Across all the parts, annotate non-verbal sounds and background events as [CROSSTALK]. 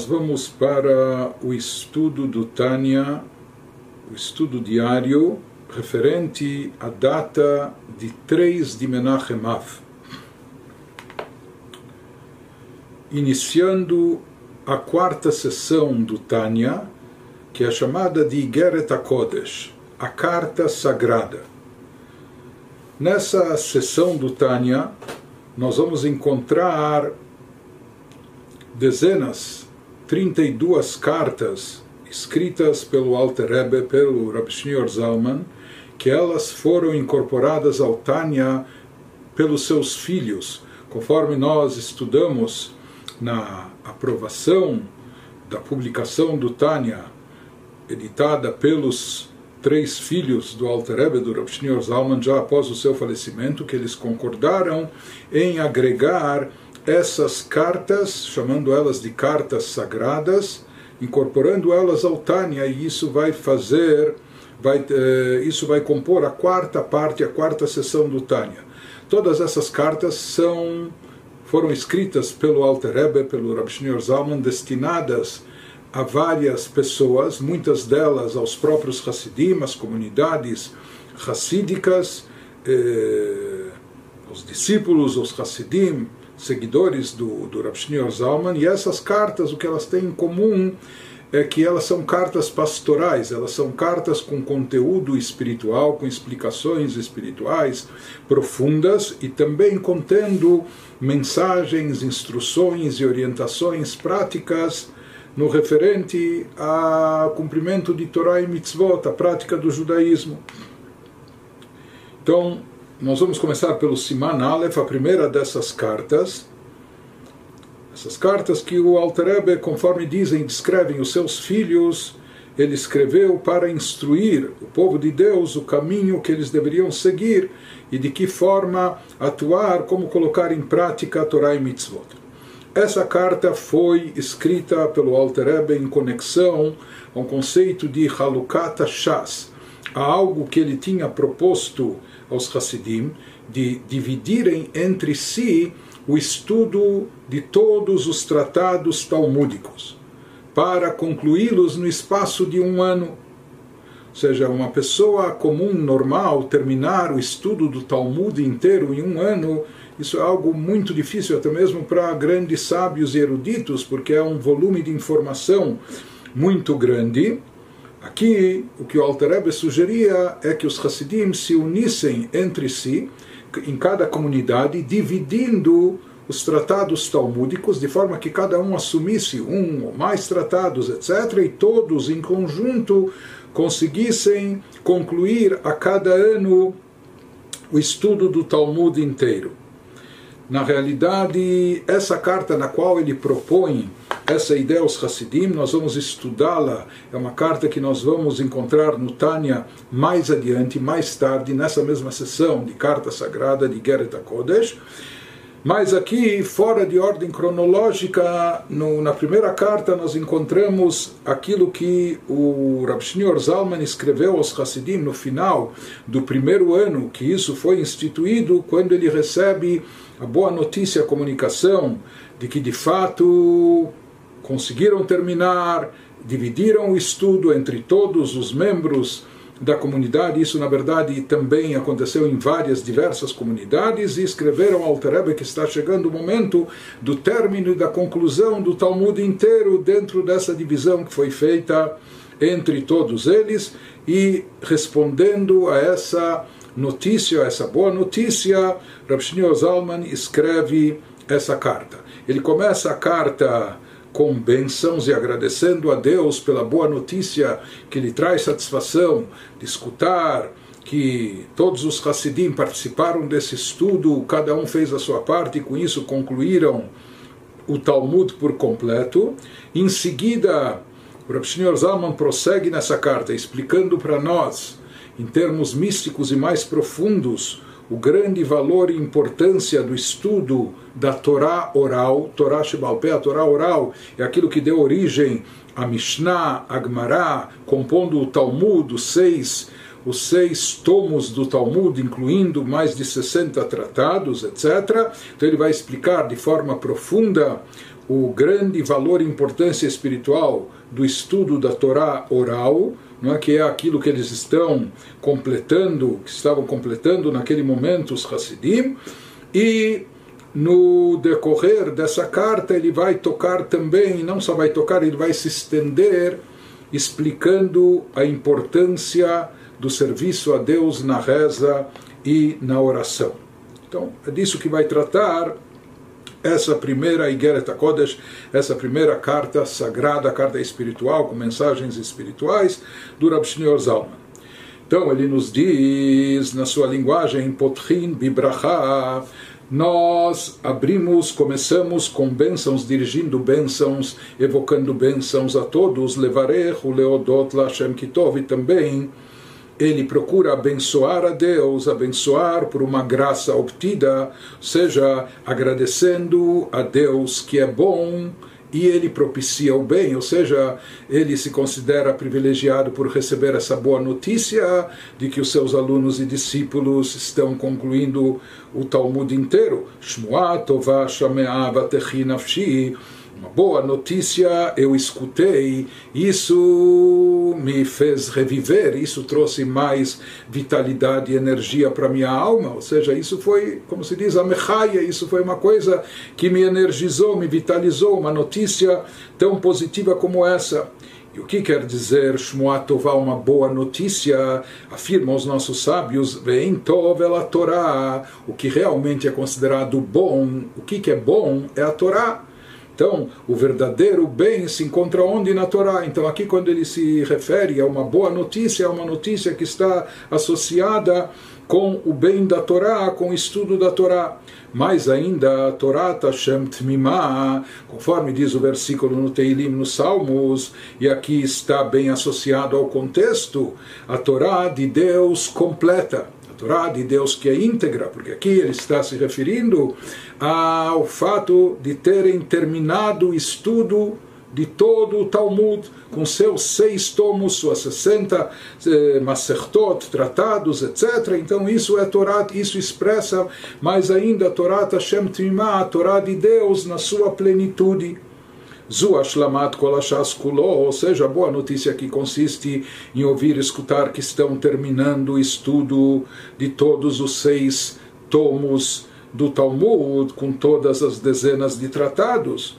nós vamos para o estudo do Tânia, o estudo diário referente à data de 3 de Menachem Av. Iniciando a quarta sessão do Tânia, que é chamada de Igeret HaKodesh, a Carta Sagrada. Nessa sessão do Tânia, nós vamos encontrar dezenas, 32 cartas escritas pelo Alter Rebbe, pelo Rabbi Zalman, que elas foram incorporadas ao Tânia pelos seus filhos, conforme nós estudamos na aprovação da publicação do Tânia, editada pelos três filhos do Alter Rebbe, do Rabbi Zalman, já após o seu falecimento, que eles concordaram em agregar essas cartas, chamando elas de cartas sagradas, incorporando elas ao Tânia, e isso vai fazer, vai, eh, isso vai compor a quarta parte, a quarta sessão do Tânia. Todas essas cartas são foram escritas pelo Alter Rebbe, pelo Rabbi Shneur Zalman, destinadas a várias pessoas, muitas delas aos próprios Hassidim, às comunidades hassídicas, eh, os discípulos, os Hassidim, seguidores do, do Rav Shneur Zalman, e essas cartas, o que elas têm em comum é que elas são cartas pastorais, elas são cartas com conteúdo espiritual, com explicações espirituais profundas e também contendo mensagens, instruções e orientações práticas no referente ao cumprimento de Torá e Mitzvot, a prática do judaísmo. Então, nós vamos começar pelo Siman Aleph, a primeira dessas cartas. Essas cartas que o Alter conforme dizem, descrevem os seus filhos, ele escreveu para instruir o povo de Deus o caminho que eles deveriam seguir e de que forma atuar, como colocar em prática a Torá e Mitzvot. Essa carta foi escrita pelo Alter em conexão com o conceito de Halukat Shas, a algo que ele tinha proposto aos Hassidim de dividirem entre si o estudo de todos os tratados talmúdicos, para concluí-los no espaço de um ano. Ou seja, uma pessoa comum, normal, terminar o estudo do Talmud inteiro em um ano, isso é algo muito difícil, até mesmo para grandes sábios e eruditos, porque é um volume de informação muito grande Aqui, o que o Alter Rebbe sugeria é que os Hassidim se unissem entre si, em cada comunidade, dividindo os tratados talmúdicos, de forma que cada um assumisse um ou mais tratados, etc., e todos em conjunto conseguissem concluir a cada ano o estudo do Talmud inteiro. Na realidade, essa carta na qual ele propõe essa ideia aos Hassidim, nós vamos estudá-la. É uma carta que nós vamos encontrar no Tânia mais adiante, mais tarde, nessa mesma sessão de carta sagrada de Geret HaKodesh. Mas aqui, fora de ordem cronológica, no, na primeira carta nós encontramos aquilo que o Rav Shneur Zalman escreveu aos Hassidim no final do primeiro ano, que isso foi instituído quando ele recebe a boa notícia, a comunicação de que de fato conseguiram terminar, dividiram o estudo entre todos os membros da comunidade. Isso, na verdade, também aconteceu em várias, diversas comunidades. E escreveram ao Rebbe que está chegando o momento do término e da conclusão do Talmud inteiro dentro dessa divisão que foi feita entre todos eles. E respondendo a essa notícia, essa boa notícia, Rav Shneur Zalman escreve essa carta. Ele começa a carta com bênçãos e agradecendo a Deus pela boa notícia que lhe traz satisfação de escutar que todos os Hassidim participaram desse estudo, cada um fez a sua parte e com isso concluíram o Talmud por completo. Em seguida, o Rav Shneur Zalman prossegue nessa carta explicando para nós em termos místicos e mais profundos, o grande valor e importância do estudo da Torá oral, Torá Shebalpé, a Torá oral, é aquilo que deu origem a Mishnah, a Gemara, compondo o Talmud, os seis, os seis tomos do Talmud, incluindo mais de 60 tratados, etc. Então ele vai explicar de forma profunda o grande valor e importância espiritual do estudo da Torá oral, não é, que é aquilo que eles estão completando, que estavam completando naquele momento os Hassidim, e no decorrer dessa carta ele vai tocar também, não só vai tocar, ele vai se estender explicando a importância do serviço a Deus na reza e na oração. Então, é disso que vai tratar essa primeira Igeret Kodesh, essa primeira carta sagrada, carta espiritual, com mensagens espirituais, do Rab Shneur Zalman. Então ele nos diz, na sua linguagem, Potrin Bibracha, nós abrimos, começamos com bênçãos, dirigindo bênçãos, evocando bênçãos a todos, Levarech, Leodot, Lashem Kitov, e também ele procura abençoar a Deus, abençoar por uma graça obtida, seja agradecendo a Deus que é bom e ele propicia o bem, ou seja, ele se considera privilegiado por receber essa boa notícia de que os seus alunos e discípulos estão concluindo o Talmud inteiro. Shmuah tovah shame'ah nafshi uma boa notícia eu escutei, isso me fez reviver, isso trouxe mais vitalidade e energia para minha alma, ou seja, isso foi, como se diz, a mechaia, isso foi uma coisa que me energizou, me vitalizou, uma notícia tão positiva como essa. E o que quer dizer Shmuatová, uma boa notícia? Afirmam os nossos sábios, Vem Tov a Torá, o que realmente é considerado bom, o que, que é bom é a Torá. Então, o verdadeiro bem se encontra onde na Torá. Então, aqui, quando ele se refere a uma boa notícia, é uma notícia que está associada com o bem da Torá, com o estudo da Torá. Mais ainda, a Torá Tashem Tmimah, conforme diz o versículo no Teilim, nos Salmos, e aqui está bem associado ao contexto, a Torá de Deus completa. Torá de Deus que é íntegra, porque aqui ele está se referindo ao fato de terem terminado o estudo de todo o Talmud, com seus seis tomos, suas 60 eh, Masertot, tratados, etc. Então isso é Torá, isso expressa mais ainda a Torá Tashem Timah, a Torá de Deus na sua plenitude. Zu Ashlamat Kolashas Kulo, ou seja, a boa notícia que consiste em ouvir e escutar que estão terminando o estudo de todos os seis tomos do Talmud, com todas as dezenas de tratados.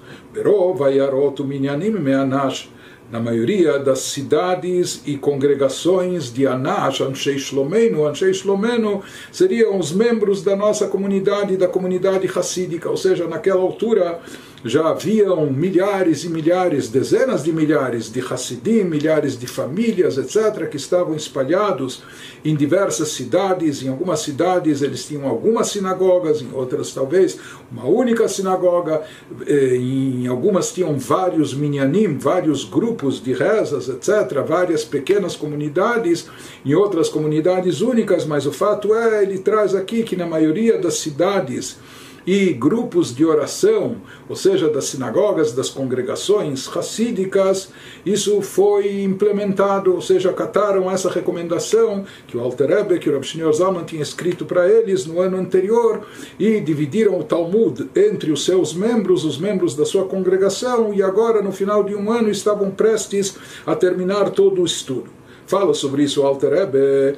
Minyanim Meanash na maioria das cidades e congregações de Anash, Anshei Shlomeno, Anshei Shlomeno seriam os membros da nossa comunidade, da comunidade racídica, ou seja, naquela altura já haviam milhares e milhares, dezenas de milhares de Hassidim, milhares de famílias, etc., que estavam espalhados em diversas cidades. Em algumas cidades eles tinham algumas sinagogas, em outras talvez uma única sinagoga, eh, em algumas tinham vários minyanim, vários grupos de rezas, etc., várias pequenas comunidades, em outras comunidades únicas, mas o fato é, ele traz aqui que na maioria das cidades, e grupos de oração, ou seja, das sinagogas, das congregações racídicas, isso foi implementado, ou seja, acataram essa recomendação que o Alter Rebbe, que o Rav Shneur Zalman tinha escrito para eles no ano anterior, e dividiram o Talmud entre os seus membros, os membros da sua congregação, e agora, no final de um ano, estavam prestes a terminar todo o estudo. Fala sobre isso o Alter Rebbe,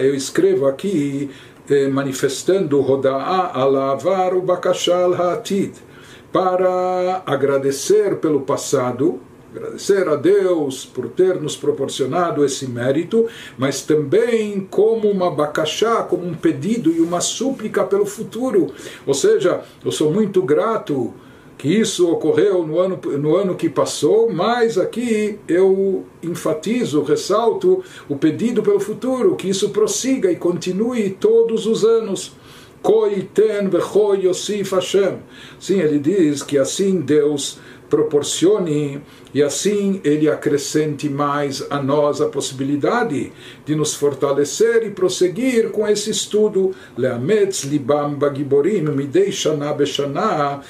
eu escrevo aqui manifestando Roda'a alavar o Bakashal Ha'atid, para agradecer pelo passado, agradecer a Deus por ter nos proporcionado esse mérito, mas também como uma bakashá, como um pedido e uma súplica pelo futuro. Ou seja, eu sou muito grato que isso ocorreu no ano, no ano que passou, mas aqui eu enfatizo, ressalto o pedido pelo futuro, que isso prossiga e continue todos os anos. Sim, ele diz que assim Deus proporcione e assim ele acrescente mais a nós a possibilidade de nos fortalecer e prosseguir com esse estudo. Leametz libam bagiborim midei shana beshana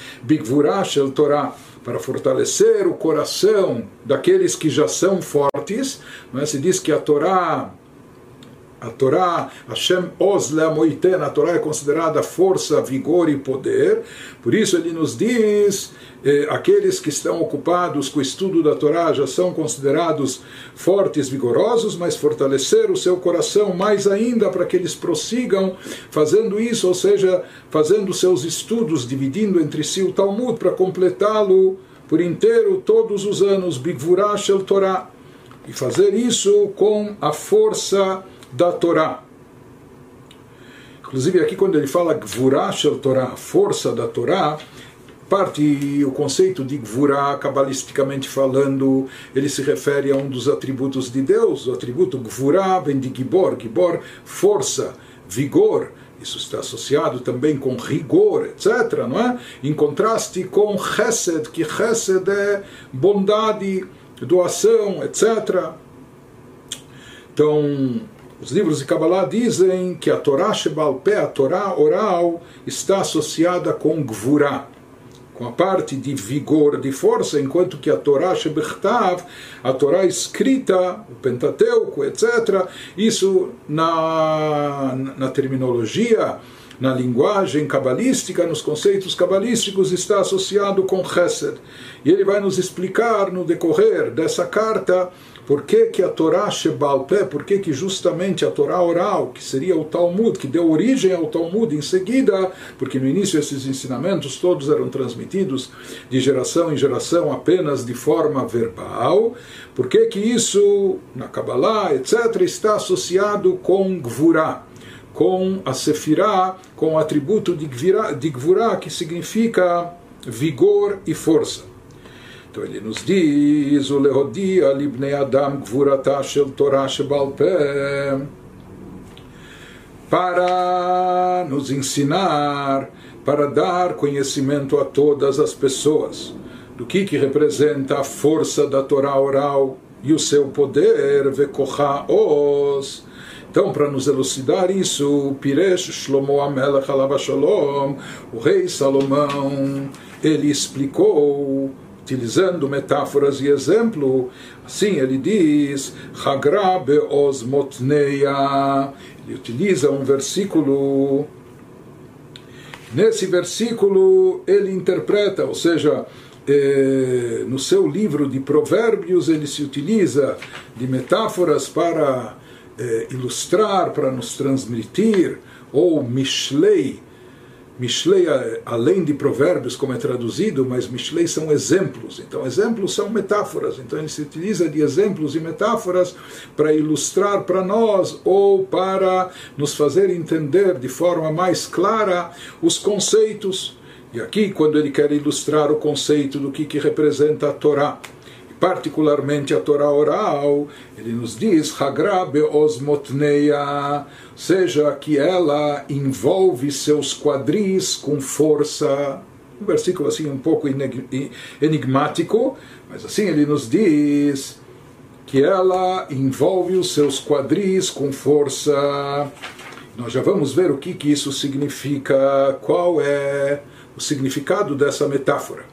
Torah para fortalecer o coração daqueles que já são fortes. Mas se diz que a Torá A Torá, Hashem Oz Leamoiten, a Torá é considerada força, vigor e poder. Por isso ele nos diz, eh, aqueles que estão ocupados com o estudo da Torá já são considerados fortes, vigorosos, mas fortalecer o seu coração mais ainda para que eles prossigam fazendo isso, ou seja, fazendo seus estudos, dividindo entre si o Talmud para completá-lo por inteiro todos os anos, Bigvurah Shel Torá. E fazer isso com a força da Torá. Inclusive aqui quando ele fala Gvurah Shel Torá, força da Torá, parte o conceito de Gvurah, cabalisticamente falando, ele se refere a um dos atributos de Deus, o atributo Gvurah vem de Gibor, Gibor, força, vigor, isso está associado também com rigor, etc., não é? Em contraste com Chesed, que Chesed é bondade, doação, etc. Então, os livros de Kabbalah dizem que a Torá Shebal Pé, a Torá oral, está associada com Gvurah, com a parte de vigor, de força, enquanto que a Torá Shebechtav, a Torá escrita, o Pentateuco, etc., isso na, na terminologia, na linguagem cabalística, nos conceitos cabalísticos, está associado com Chesed. E ele vai nos explicar no decorrer dessa carta por que, que a Torá Shebalpé, por que, que justamente a Torá oral, que seria o Talmud, que deu origem ao Talmud em seguida, porque no início esses ensinamentos todos eram transmitidos de geração em geração apenas de forma verbal, por que, que isso, na Kabbalah, etc., está associado com Gvurah, com a Sefirah, com o atributo de Gvurah, que significa vigor e força. Então ele nos diz, o Leodia libnei Adam gvurata shel Torah shebal para nos ensinar, para dar conhecimento a todas as pessoas do que, que representa a força da Torá oral e o seu poder, vekocha os. Então, para nos elucidar isso, Piresh Shlomo Amelech Alav Shalom, o rei Salomão, ele explicou utilizando metáforas e exemplo. Assim ele diz, Hagra be'oz motneia. Ele utiliza um versículo. Nesse versículo ele interpreta, ou seja, eh, no seu livro de provérbios ele se utiliza de metáforas para eh, ilustrar, para nos transmitir, ou Mishlei, Mishlei, além de provérbios, como é traduzido, mas Mishlei são exemplos. Então, exemplos são metáforas. Então, ele se utiliza de exemplos e metáforas para ilustrar para nós ou para nos fazer entender de forma mais clara os conceitos. E aqui, quando ele quer ilustrar o conceito do que, que representa a Torá, particularmente a Torá oral, ele nos diz, Hagra beosmotneia, seja que ela envolve seus quadris com força. Um versículo assim um pouco enigmático, mas assim ele nos diz que ela envolve os seus quadris com força. Nós já vamos ver o que, que isso significa, qual é o significado dessa metáfora.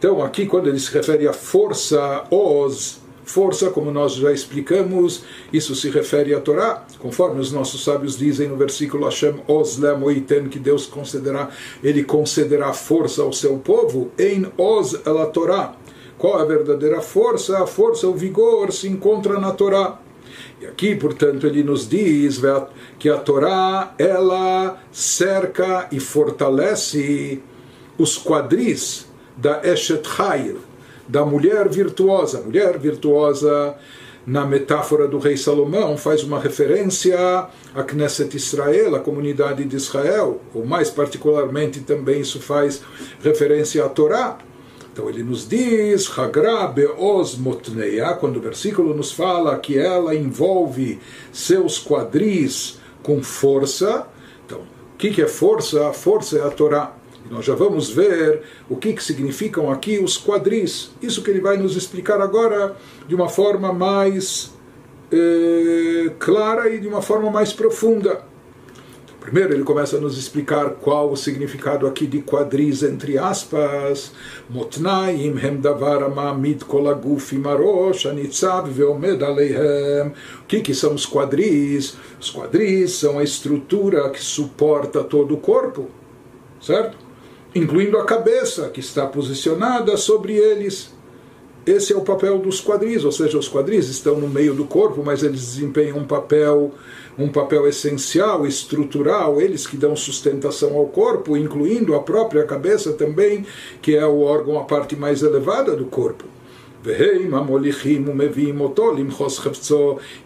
Então, aqui, quando ele se refere à força, os, força, como nós já explicamos, isso se refere à Torá, conforme os nossos sábios dizem no versículo Hashem os lemoiten, que Deus concederá, ele concederá força ao seu povo, em os ela Torá. Qual a verdadeira força? A força, o vigor se encontra na Torá. E aqui, portanto, ele nos diz que a Torá, ela cerca e fortalece os quadris da Eshet Chayil, da mulher virtuosa. Mulher virtuosa, na metáfora do rei Salomão, faz uma referência a Knesset Israel, a comunidade de Israel, ou mais particularmente também isso faz referência à Torá. Então ele nos diz, Hagra be'oz motneia, quando o versículo nos fala que ela envolve seus quadris com força. Então, o que é força? A força é a Torá. Nós já vamos ver o que, que significam aqui os quadris. Isso que ele vai nos explicar agora de uma forma mais eh, clara e de uma forma mais profunda. Primeiro ele começa a nos explicar qual o significado aqui de quadris entre aspas. Motnaim hem davar kolaguf imarosh anitzav veomed aleihem. O que, que são os quadris? Os quadris são a estrutura que suporta todo o corpo, certo? Incluindo a cabeça que está posicionada sobre eles. Esse é o papel dos quadris, ou seja, os quadris estão no meio do corpo, mas eles desempenham um papel um papel essencial, estrutural, eles que dão sustentação ao corpo, incluindo a própria cabeça também, que é o órgão, a parte mais elevada do corpo.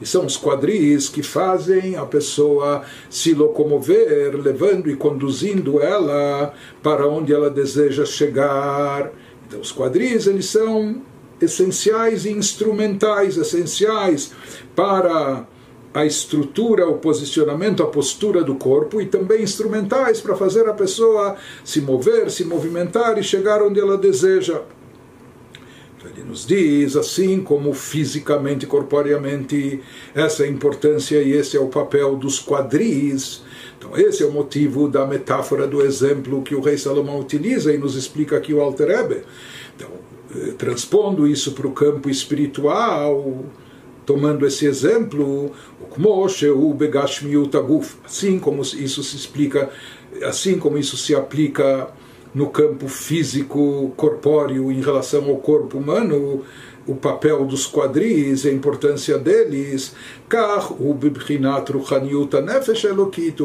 E são os quadris que fazem a pessoa se locomover, levando e conduzindo ela para onde ela deseja chegar. Então, os quadris eles são essenciais e instrumentais, essenciais para a estrutura, o posicionamento, a postura do corpo e também instrumentais para fazer a pessoa se mover, se movimentar e chegar onde ela deseja. Nos diz, assim como fisicamente, corporeamente, essa é a importância e esse é o papel dos quadris. Então, esse é o motivo da metáfora do exemplo que o rei Salomão utiliza e nos explica aqui o Alter Ebe. Então, eh, transpondo isso para o campo espiritual, tomando esse exemplo, assim como isso se explica, assim como isso se aplica no campo físico corpóreo em relação ao corpo humano, o papel dos quadris, a importância deles, o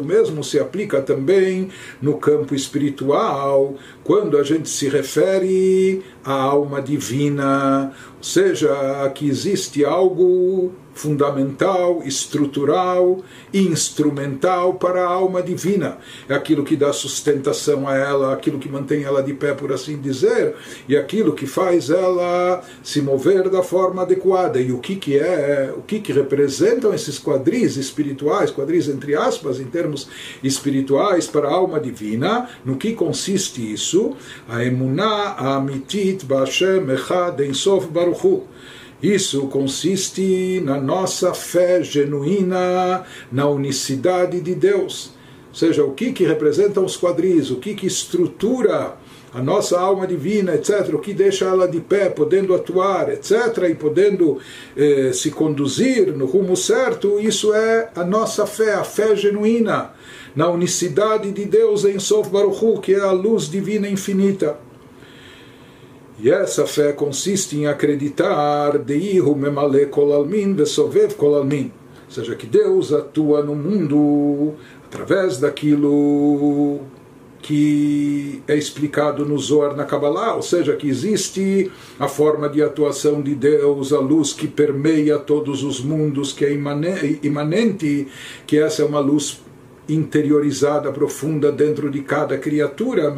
mesmo se aplica também no campo espiritual, quando a gente se refere à alma divina, ou seja, que existe algo fundamental, estrutural, instrumental para a alma divina. É aquilo que dá sustentação a ela, aquilo que mantém ela de pé, por assim dizer, e aquilo que faz ela se mover da forma adequada. E o que, que é, o que, que representam esses quadris espirituais, quadris entre aspas, em termos espirituais para a alma divina, no que consiste isso? A emuná, a amitit, Bashem, Echad, Ensof, Baruchu isso consiste na nossa fé genuína na unicidade de Deus. Ou seja, o que, que representam os quadris, o que, que estrutura a nossa alma divina, etc., o que deixa ela de pé, podendo atuar, etc., e podendo eh, se conduzir no rumo certo, isso é a nossa fé, a fé genuína na unicidade de Deus em Sof Baruch que é a luz divina infinita. E essa fé consiste em acreditar Deihu memale kolalmin vesovev kolalmin. Ou seja, que Deus atua no mundo através daquilo que é explicado no Zohar na Kabbalah, ou seja, que existe a forma de atuação de Deus, a luz que permeia todos os mundos, que é imanente, que essa é uma luz interiorizada, profunda dentro de cada criatura,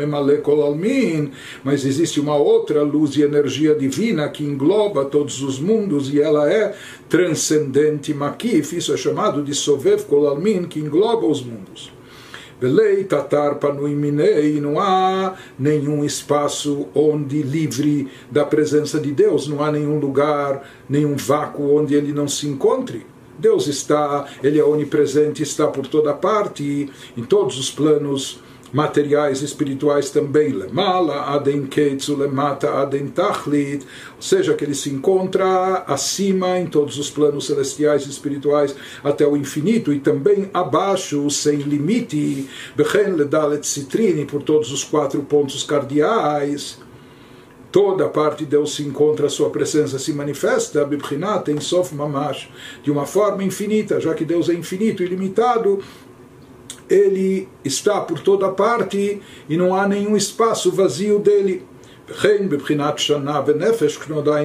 mas existe uma outra luz e energia divina que engloba todos os mundos e ela é transcendente, makif, isso é chamado de Sovev Kolalmin, que engloba os mundos. Belei tatar panuiminei, não há nenhum espaço onde livre da presença de Deus, não há nenhum lugar, nenhum vácuo onde ele não se encontre. Deus está, Ele é onipresente, está por toda parte, em todos os planos materiais espirituais também. Lemala, aden keitzu, lemata, aden tachlit. Ou seja, que ele se encontra acima em todos os planos celestiais e espirituais até o infinito e também abaixo, sem limite. Bechen ledalet citrini, por todos os quatro pontos cardeais toda parte de Deus se encontra, a sua presença se manifesta, Bibchinat em Sof Mamash, de uma forma infinita, já que Deus é infinito e ilimitado, ele está por toda parte e não há nenhum espaço vazio dele.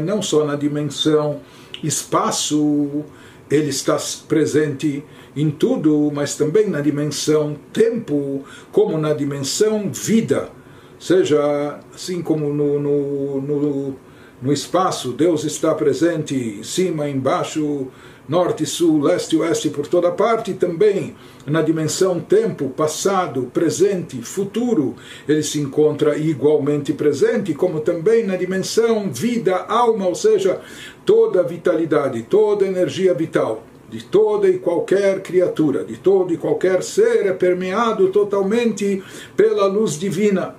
Não só na dimensão espaço, ele está presente em tudo, mas também na dimensão tempo, como na dimensão vida seja assim como no, no, no, no espaço, Deus está presente em cima, embaixo, norte, sul, leste, oeste, por toda parte, também na dimensão tempo, passado, presente, futuro, ele se encontra igualmente presente, como também na dimensão vida, alma, ou seja, toda a vitalidade, toda a energia vital de toda e qualquer criatura, de todo e qualquer ser, é permeado totalmente pela luz divina.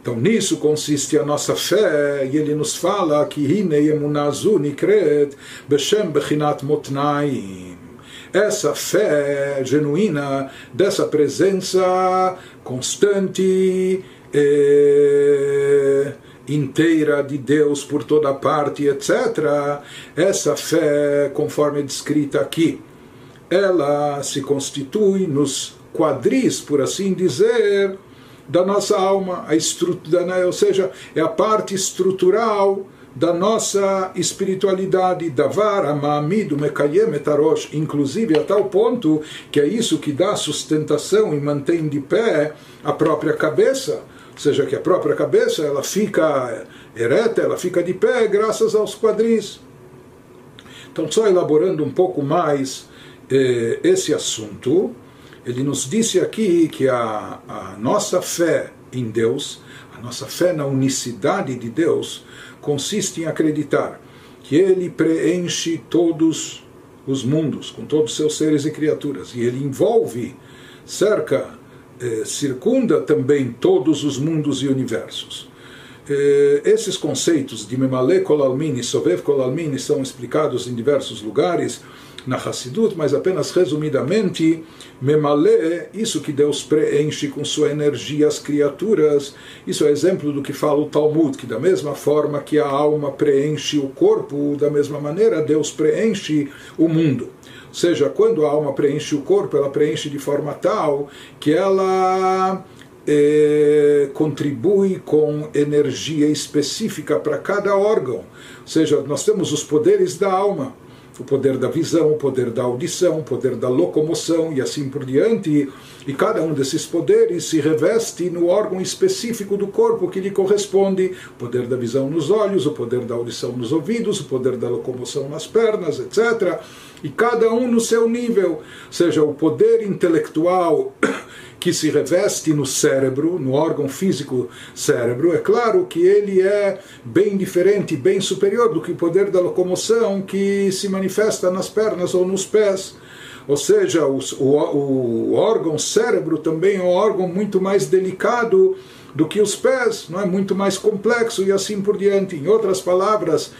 Então nisso consiste a nossa fé, e ele nos fala que Hine Emunazu Nikret Beshem Bechinat Motnaim. Essa fé genuína dessa presença constante, eh, inteira de Deus por toda parte, etc. Essa fé, conforme descrita aqui, ela se constitui nos quadris, por assim dizer, da nossa alma, a estrutura, né, ou seja, é a parte estrutural da nossa espiritualidade, davar, amamido, mekayem etarosh, inclusive a tal ponto que é isso que dá sustentação e mantém de pé a própria cabeça, ou seja, que a própria cabeça ela fica ereta, ela fica de pé graças aos quadris. Então, só elaborando um pouco mais eh, esse assunto, ele nos disse aqui que a, a nossa fé em Deus, a nossa fé na unicidade de Deus, consiste em acreditar que Ele preenche todos os mundos, com todos os seus seres e criaturas, e Ele envolve, cerca, eh, circunda também todos os mundos e universos. Eh, esses conceitos de Memale Kolalmini e Sovev Kolalmini são explicados em diversos lugares na Hassidut, mas apenas resumidamente, Memale, isso que Deus preenche com sua energia as criaturas, isso é exemplo do que fala o Talmud, que da mesma forma que a alma preenche o corpo, da mesma maneira Deus preenche o mundo. Ou seja, quando a alma preenche o corpo, ela preenche de forma tal que ela eh, contribui com energia específica para cada órgão. Ou seja, nós temos os poderes da alma o poder da visão, o poder da audição, o poder da locomoção e assim por diante. E cada um desses poderes se reveste no órgão específico do corpo que lhe corresponde: o poder da visão nos olhos, o poder da audição nos ouvidos, o poder da locomoção nas pernas, etc. E cada um no seu nível, seja, o poder intelectual que se reveste no cérebro, no órgão físico cérebro, é claro que ele é bem diferente, bem superior do que o poder da locomoção que se manifesta nas pernas ou nos pés. Ou seja, o, o, o órgão cérebro também é um órgão muito mais delicado do que os pés, não é muito mais complexo e assim por diante. Em outras palavras,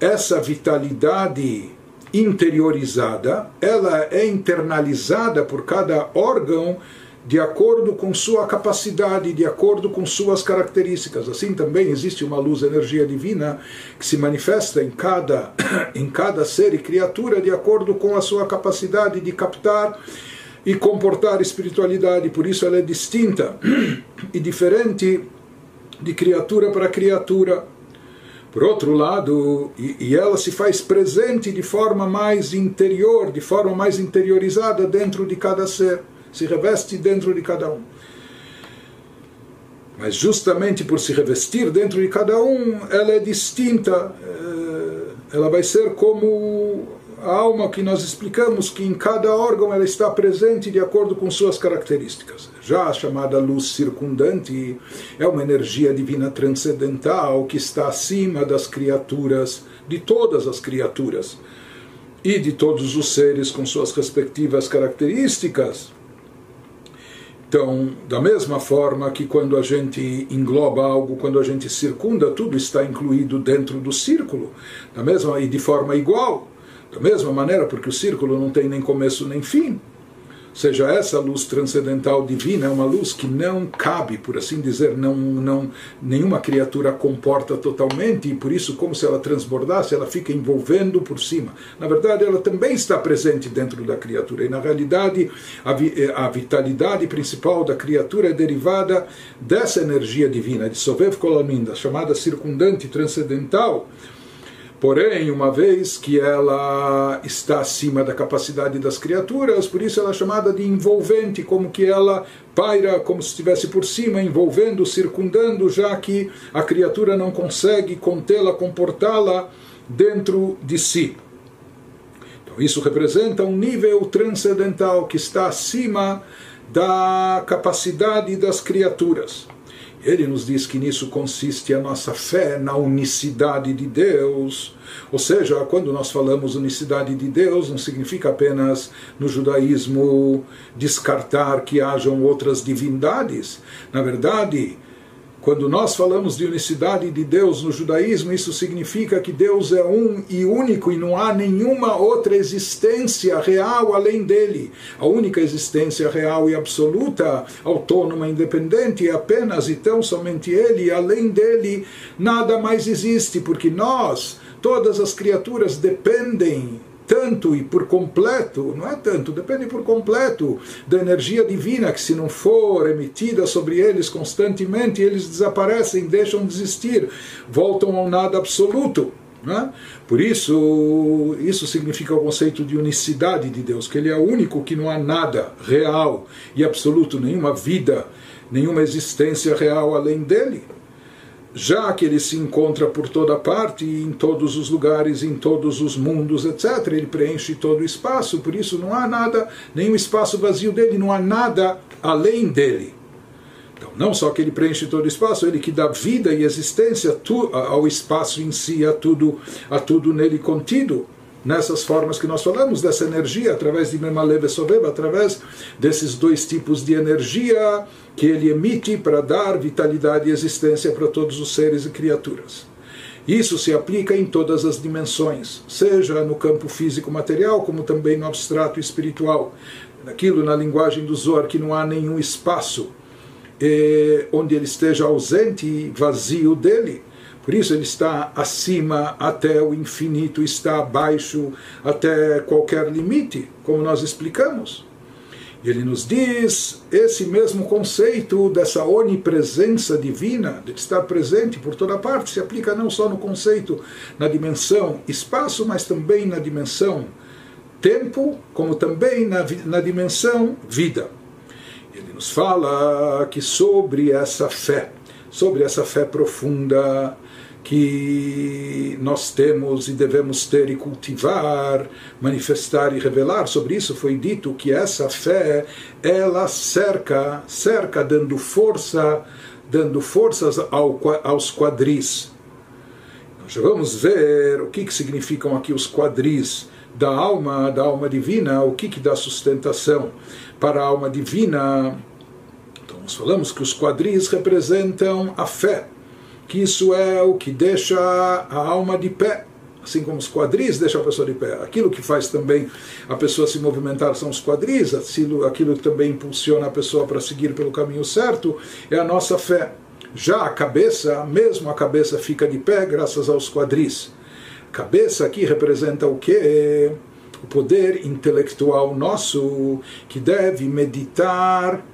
essa vitalidade interiorizada, ela é internalizada por cada órgão de acordo com sua capacidade, de acordo com suas características. Assim também existe uma luz, energia divina, que se manifesta em cada, [CLEARS THROAT] em cada ser e criatura de acordo com a sua capacidade de captar e comportar espiritualidade. Por isso ela é distinta [CLEARS THROAT] e diferente de criatura para criatura. Por outro lado, e, e ela se faz presente de forma mais interior, de forma mais interiorizada dentro de cada ser se reveste dentro de cada um. Mas justamente por se revestir dentro de cada um, ela é distinta, eh, ela vai ser como a alma que nós explicamos que em cada órgão ela está presente de acordo com suas características. Já a chamada luz circundante é uma energia divina transcendental que está acima das criaturas, de todas as criaturas e de todos os seres com suas respectivas características. Então, da mesma forma que quando a gente engloba algo, quando a gente circunda, tudo está incluído dentro do círculo, da mesma e de forma igual, da mesma maneira, porque o círculo não tem nem começo nem fim seja, essa luz transcendental divina é uma luz que não cabe, por assim dizer, não, não nenhuma criatura comporta totalmente e por isso, como se ela transbordasse, ela fica envolvendo por cima. Na verdade, ela também está presente dentro da criatura e na realidade a, eh, a vitalidade principal da criatura é derivada dessa energia divina de Sovev Kolaminda, chamada circundante transcendental Porém, uma vez que ela está acima da capacidade das criaturas, por isso ela é chamada de envolvente, como que ela paira como se estivesse por cima, envolvendo, circundando, já que a criatura não consegue contê-la, comportá-la dentro de si. Então, isso representa um nível transcendental que está acima da capacidade das criaturas. Ele nos diz que nisso consiste a nossa fé na unicidade de Deus. Ou seja, quando nós falamos unicidade de Deus, não significa apenas no judaísmo descartar que hajam outras divindades. Na verdade, quando nós falamos de unicidade de Deus no judaísmo, isso significa que Deus é um e único e não há nenhuma outra existência real além dele. A única existência real e absoluta, autônoma, independente, é apenas e tão somente ele, e além dele nada mais existe, porque nós, todas as criaturas, dependem tanto e por completo, não é tanto, depende por completo da energia divina que se não for emitida sobre eles constantemente, eles desaparecem, deixam de existir, voltam ao nada absoluto. É? Por isso, isso significa o conceito de unicidade de Deus, que Ele é único que não há nada real e absoluto, nenhuma vida, nenhuma existência real além dele já que ele se encontra por toda parte, em todos os lugares, em todos os mundos, etc., ele preenche todo o espaço, por isso não há nada, nenhum espaço vazio dele, não há nada além dele. Então, não só que ele preenche todo o espaço, ele que dá vida e existência ao espaço em si, a tudo, a tudo nele contido nessas formas que nós falamos, dessa energia, através de Memaleve Soveva, através desses dois tipos de energia que ele emite para dar vitalidade e existência para todos os seres e criaturas. Isso se aplica em todas as dimensões, seja no campo físico material, como também no abstrato espiritual. Naquilo, na linguagem do Zohar, que não há nenhum espaço eh, onde ele esteja ausente e vazio dele por isso ele está acima até o infinito, está abaixo até qualquer limite, como nós explicamos. E ele nos diz esse mesmo conceito dessa onipresença divina, de estar presente por toda parte, se aplica não só no conceito na dimensão espaço, mas também na dimensão tempo, como também na, na dimensão vida. Ele nos fala que sobre essa fé, sobre essa fé profunda, que nós temos e devemos ter e cultivar, manifestar e revelar. Sobre isso foi dito que essa fé, ela cerca, cerca dando força, dando forças ao, aos quadris. Nós vamos ver o que, que significam aqui os quadris da alma, da alma divina, o que, que dá sustentação para a alma divina. Então nós falamos que os quadris representam a fé que isso é o que deixa a alma de pé, assim como os quadris deixam a pessoa de pé. Aquilo que faz também a pessoa se movimentar são os quadris, aquilo, que também impulsiona a pessoa para seguir pelo caminho certo é a nossa fé. Já a cabeça, mesmo a cabeça fica de pé graças aos quadris. Cabeça aqui representa o que? O poder intelectual nosso que deve meditar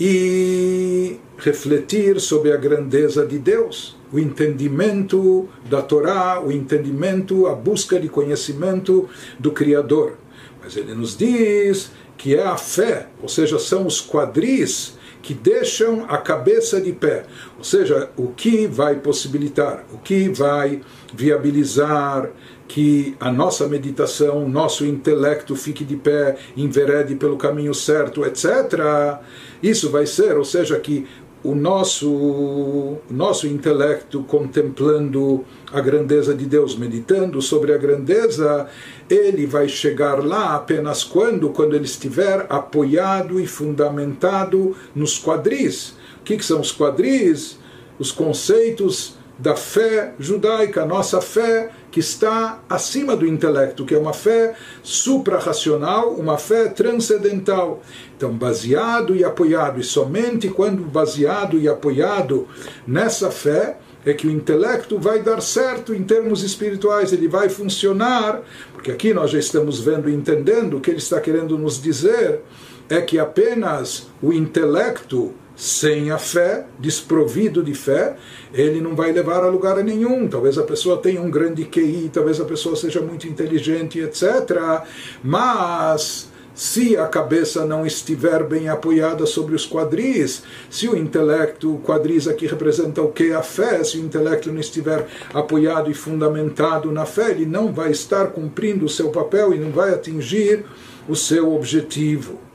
e refletir sobre a grandeza de Deus, o entendimento da Torá, o entendimento, a busca de conhecimento do Criador. Mas ele nos diz que é a fé, ou seja, são os quadris que deixam a cabeça de pé, ou seja, o que vai possibilitar, o que vai viabilizar que a nossa meditação, nosso intelecto fique de pé, enverede pelo caminho certo, etc. Isso vai ser, ou seja, que o nosso, nosso intelecto contemplando a grandeza de Deus, meditando sobre a grandeza, ele vai chegar lá apenas quando? Quando ele estiver apoiado e fundamentado nos quadris. O que, que são os quadris? Os conceitos da fé judaica, nossa fé que está acima do intelecto, que é uma fé suprarracional, uma fé transcendental. Então, baseado e apoiado, e somente quando baseado e apoiado nessa fé, é que o intelecto vai dar certo em termos espirituais, ele vai funcionar, porque aqui nós já estamos vendo e entendendo o que ele está querendo nos dizer é que apenas o intelecto sem a fé, desprovido de fé, ele não vai levar a lugar nenhum. Talvez a pessoa tenha um grande QI, talvez a pessoa seja muito inteligente, etc. Mas se a cabeça não estiver bem apoiada sobre os quadris, se o intelecto, o quadris aqui representa o que? A fé, se o intelecto não estiver apoiado e fundamentado na fé, ele não vai estar cumprindo o seu papel e não vai atingir o seu objetivo.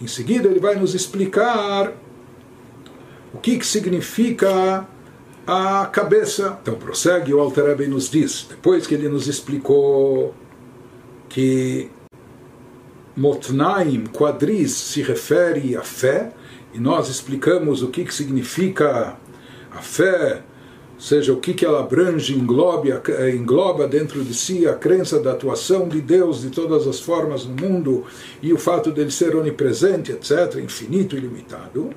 Em seguida, ele vai nos explicar o que, que significa a cabeça. Então prossegue o Alter Rebbe nos diz, depois que ele nos explicou que Motnaim, quadris, se refere à fé, e nós explicamos o que, que significa a fé, ou seja, o que, que ela abrange, engloba, engloba dentro de si a crença da atuação de Deus de todas as formas no mundo e o fato dele ser onipresente, etc., infinito e ilimitado.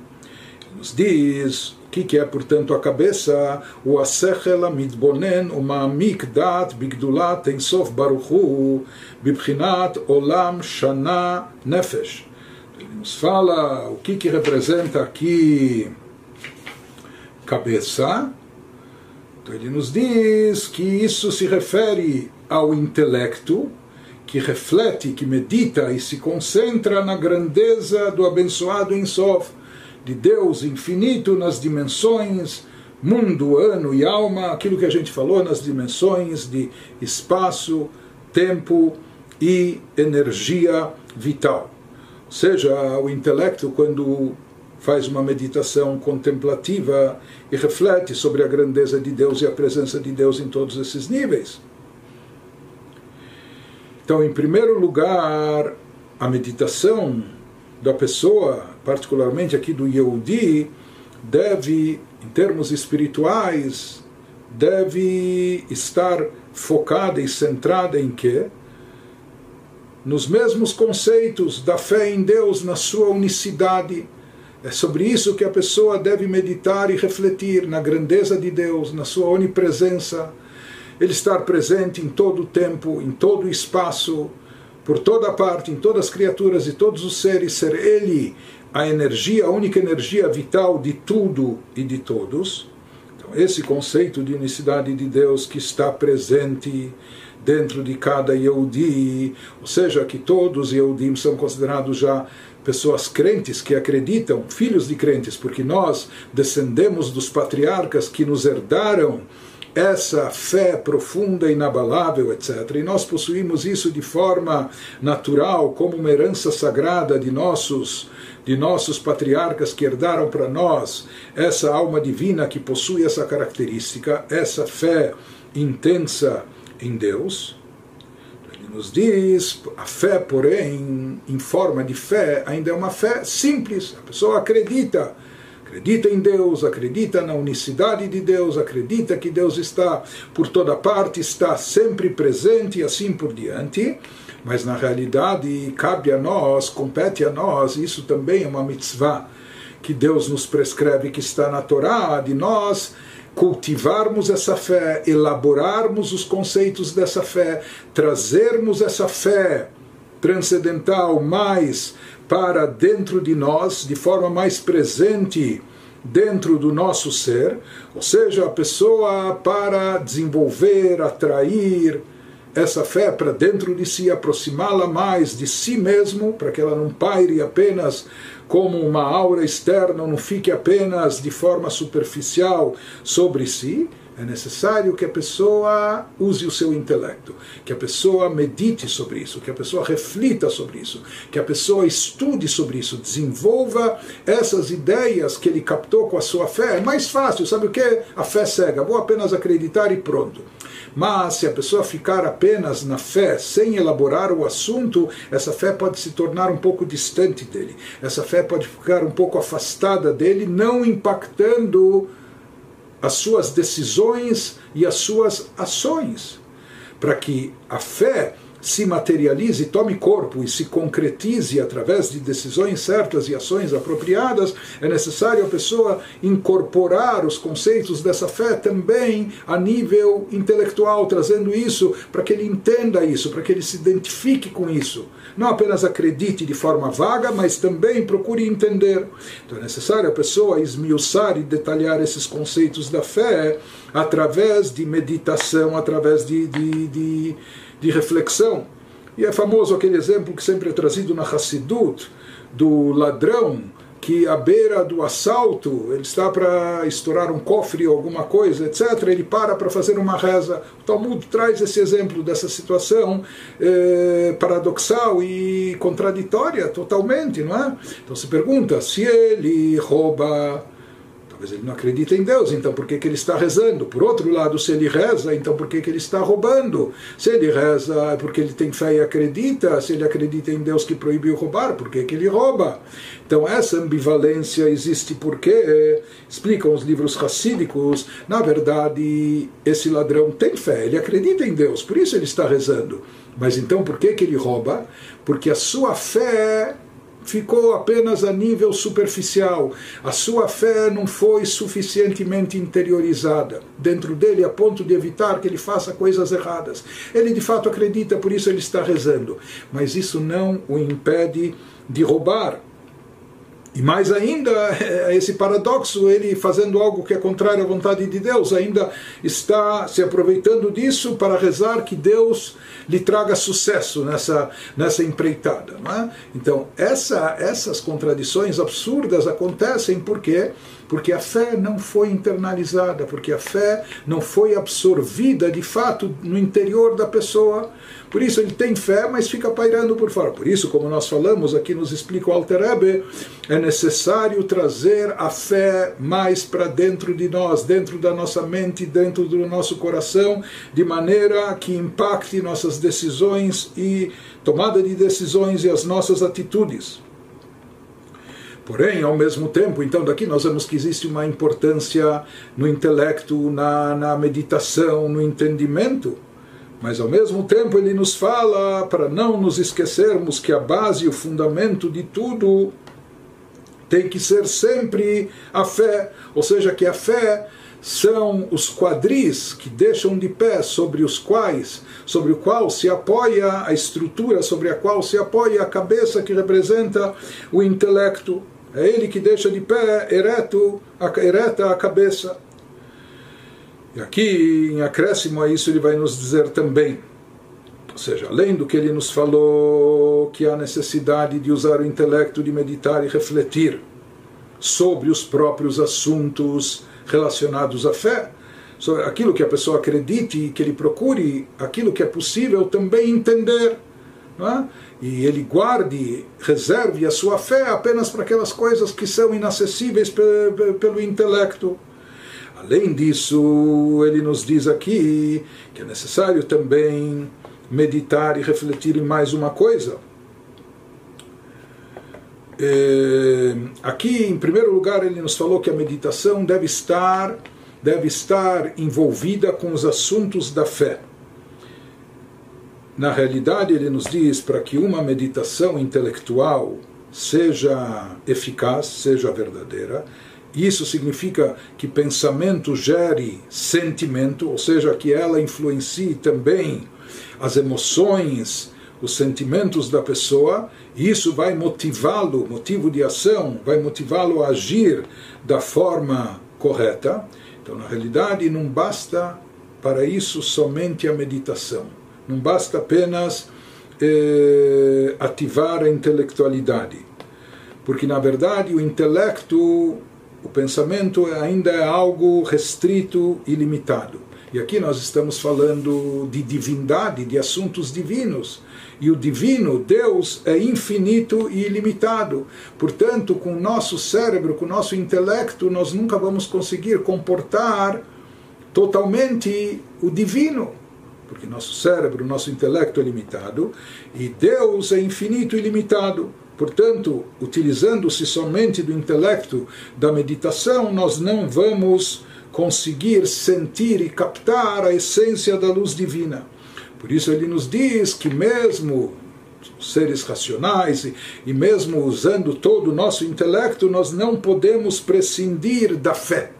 Nos diz que, que é, portanto, a cabeça? O Asechel Amidbonen, o Ma'amik Dat, Bigdulat, Ensof Baruchu, Bibchinat Olam Shana Nefesh. Ele nos fala o que, que representa aqui cabeça. Então ele nos diz que isso se refere ao intelecto, que reflete, que medita e se concentra na grandeza do abençoado Ensof de Deus infinito nas dimensões mundo, ano e alma, aquilo que a gente falou nas dimensões de espaço, tempo e energia vital. Ou seja, o intelecto, quando faz uma meditação contemplativa e reflete sobre a grandeza de Deus e a presença de Deus em todos esses níveis. Então, em primeiro lugar, a meditação da pessoa, particularmente aqui do Yehudi, deve, em termos espirituais, deve estar focada e centrada em quê? Nos mesmos conceitos da fé em Deus, na sua unicidade. É sobre isso que a pessoa deve meditar e refletir na grandeza de Deus, na sua onipresença, ele estar presente em todo o tempo, em todo o espaço, por toda parte, em todas as criaturas e todos os seres, ser Ele a energia, a única energia vital de tudo e de todos. Então, esse conceito de unicidade de Deus que está presente dentro de cada Yehudi, ou seja, que todos os Yehudim são considerados já pessoas crentes que acreditam, filhos de crentes, porque nós descendemos dos patriarcas que nos herdaram essa fé profunda, inabalável, etc. E nós possuímos isso de forma natural, como uma herança sagrada de nossos de nossos patriarcas que herdaram para nós essa alma divina que possui essa característica, essa fé intensa em Deus. Nos diz, a fé, porém, em forma de fé, ainda é uma fé simples. A pessoa acredita acredita em Deus, acredita na unicidade de Deus, acredita que Deus está por toda parte, está sempre presente e assim por diante. Mas na realidade cabe a nós, compete a nós, isso também é uma mitzvah que Deus nos prescreve que está na Torá, de nós cultivarmos essa fé, elaborarmos os conceitos dessa fé, trazermos essa fé transcendental mais para dentro de nós, de forma mais presente dentro do nosso ser, ou seja, a pessoa para desenvolver, atrair essa fé para dentro de si, aproximá-la mais de si mesmo, para que ela não paire apenas como uma aura externa, não fique apenas de forma superficial sobre si, é necessário que a pessoa use o seu intelecto, que a pessoa medite sobre isso, que a pessoa reflita sobre isso, que a pessoa estude sobre isso, desenvolva essas ideias que ele captou com a sua fé. É mais fácil, sabe o que? A fé cega, vou apenas acreditar e pronto. Mas se a pessoa ficar apenas na fé, sem elaborar o assunto, essa fé pode se tornar um pouco distante dele. Essa fé pode ficar um pouco afastada dele, não impactando as suas decisões e as suas ações, para que a fé se materialize, tome corpo e se concretize através de decisões certas e ações apropriadas, é necessário a pessoa incorporar os conceitos dessa fé também a nível intelectual, trazendo isso para que ele entenda isso, para que ele se identifique com isso. Não apenas acredite de forma vaga, mas também procure entender. Então é necessário a pessoa esmiuçar e detalhar esses conceitos da fé através de meditação, através de, de, de de reflexão. E é famoso aquele exemplo que sempre é trazido na Hassidut, do ladrão que à beira do assalto, ele está para estourar um cofre ou alguma coisa, etc., ele para para fazer uma reza. O Talmud traz esse exemplo dessa situação eh, paradoxal e contraditória totalmente, não é? Então se pergunta, se ele rouba Talvez ele não acredita em Deus, então por que, que ele está rezando? Por outro lado, se ele reza, então por que, que ele está roubando? Se ele reza é porque ele tem fé e acredita, se ele acredita em Deus que proibiu roubar, por que, que ele rouba? Então essa ambivalência existe porque, explicam os livros racídicos, na verdade, esse ladrão tem fé, ele acredita em Deus, por isso ele está rezando. Mas então por que, que ele rouba? Porque a sua fé ficou apenas a nível superficial. A sua fé não foi suficientemente interiorizada dentro dele a ponto de evitar que ele faça coisas erradas. Ele de fato acredita, por isso ele está rezando. Mas isso não o impede de roubar. E mais ainda, esse paradoxo, ele fazendo algo que é contrário à vontade de Deus, ainda está se aproveitando disso para rezar que Deus lhe traga sucesso nessa, nessa empreitada. É? Então, essa, essas contradições absurdas acontecem porque porque a fé não foi internalizada, porque a fé não foi absorvida de fato no interior da pessoa. Por isso ele tem fé, mas fica pairando por fora. Por isso, como nós falamos, aqui nos explica o Alter Ebe, é necessário trazer a fé mais para dentro de nós, dentro da nossa mente, dentro do nosso coração, de maneira que impacte nossas decisões e tomada de decisões e as nossas atitudes. Porém, ao mesmo tempo, então daqui nós vemos que existe uma importância no intelecto, na, na meditação, no entendimento. Mas ao mesmo tempo ele nos fala para não nos esquecermos que a base o fundamento de tudo tem que ser sempre a fé, ou seja, que a fé são os quadris que deixam de pé sobre os quais, sobre o qual se apoia a estrutura, sobre a qual se apoia a cabeça que representa o intelecto. É ele que deixa de pé ereto, ereta a cabeça. E aqui, em acréscimo a isso, ele vai nos dizer também, ou seja, além do que ele nos falou, que há necessidade de usar o intelecto, de meditar e refletir sobre os próprios assuntos relacionados à fé, sobre aquilo que a pessoa acredite e que ele procure aquilo que é possível também entender. É? E ele guarde, reserve a sua fé apenas para aquelas coisas que são inacessíveis pelo intelecto. Além disso, ele nos diz aqui que é necessário também meditar e refletir em mais uma coisa. É, aqui, em primeiro lugar, ele nos falou que a meditação deve estar, deve estar envolvida com os assuntos da fé. Na realidade, ele nos diz para que uma meditação intelectual seja eficaz, seja verdadeira, isso significa que pensamento gere sentimento, ou seja, que ela influencie também as emoções, os sentimentos da pessoa, e isso vai motivá-lo, motivo de ação, vai motivá-lo a agir da forma correta. Então, na realidade, não basta para isso somente a meditação, não basta apenas eh, ativar a intelectualidade, porque na verdade o intelecto o pensamento ainda é algo restrito e limitado. E aqui nós estamos falando de divindade, de assuntos divinos. E o divino, Deus, é infinito e ilimitado. Portanto, com o nosso cérebro, com o nosso intelecto, nós nunca vamos conseguir comportar totalmente o divino. Porque nosso cérebro, nosso intelecto é limitado e Deus é infinito e ilimitado. Portanto, utilizando-se somente do intelecto da meditação, nós não vamos conseguir sentir e captar a essência da luz divina. Por isso ele nos diz que mesmo seres racionais e, e mesmo usando todo o nosso intelecto, nós não podemos prescindir da fé.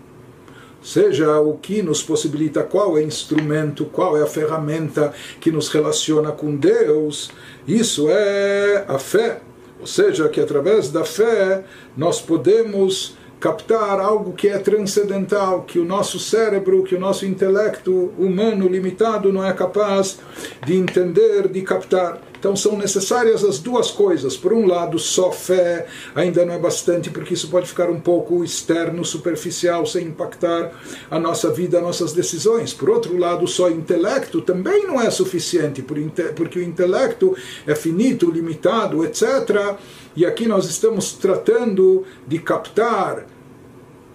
Seja o que nos possibilita, qual é o instrumento, qual é a ferramenta que nos relaciona com Deus, isso é a fé. Ou seja, que através da fé nós podemos captar algo que é transcendental, que o nosso cérebro, que o nosso intelecto humano limitado não é capaz de entender, de captar. Então são necessárias as duas coisas. Por um lado, só fé ainda não é bastante, porque isso pode ficar um pouco externo, superficial, sem impactar a nossa vida, as nossas decisões. Por outro lado, só intelecto também não é suficiente, porque o intelecto é finito, limitado, etc. E aqui nós estamos tratando de captar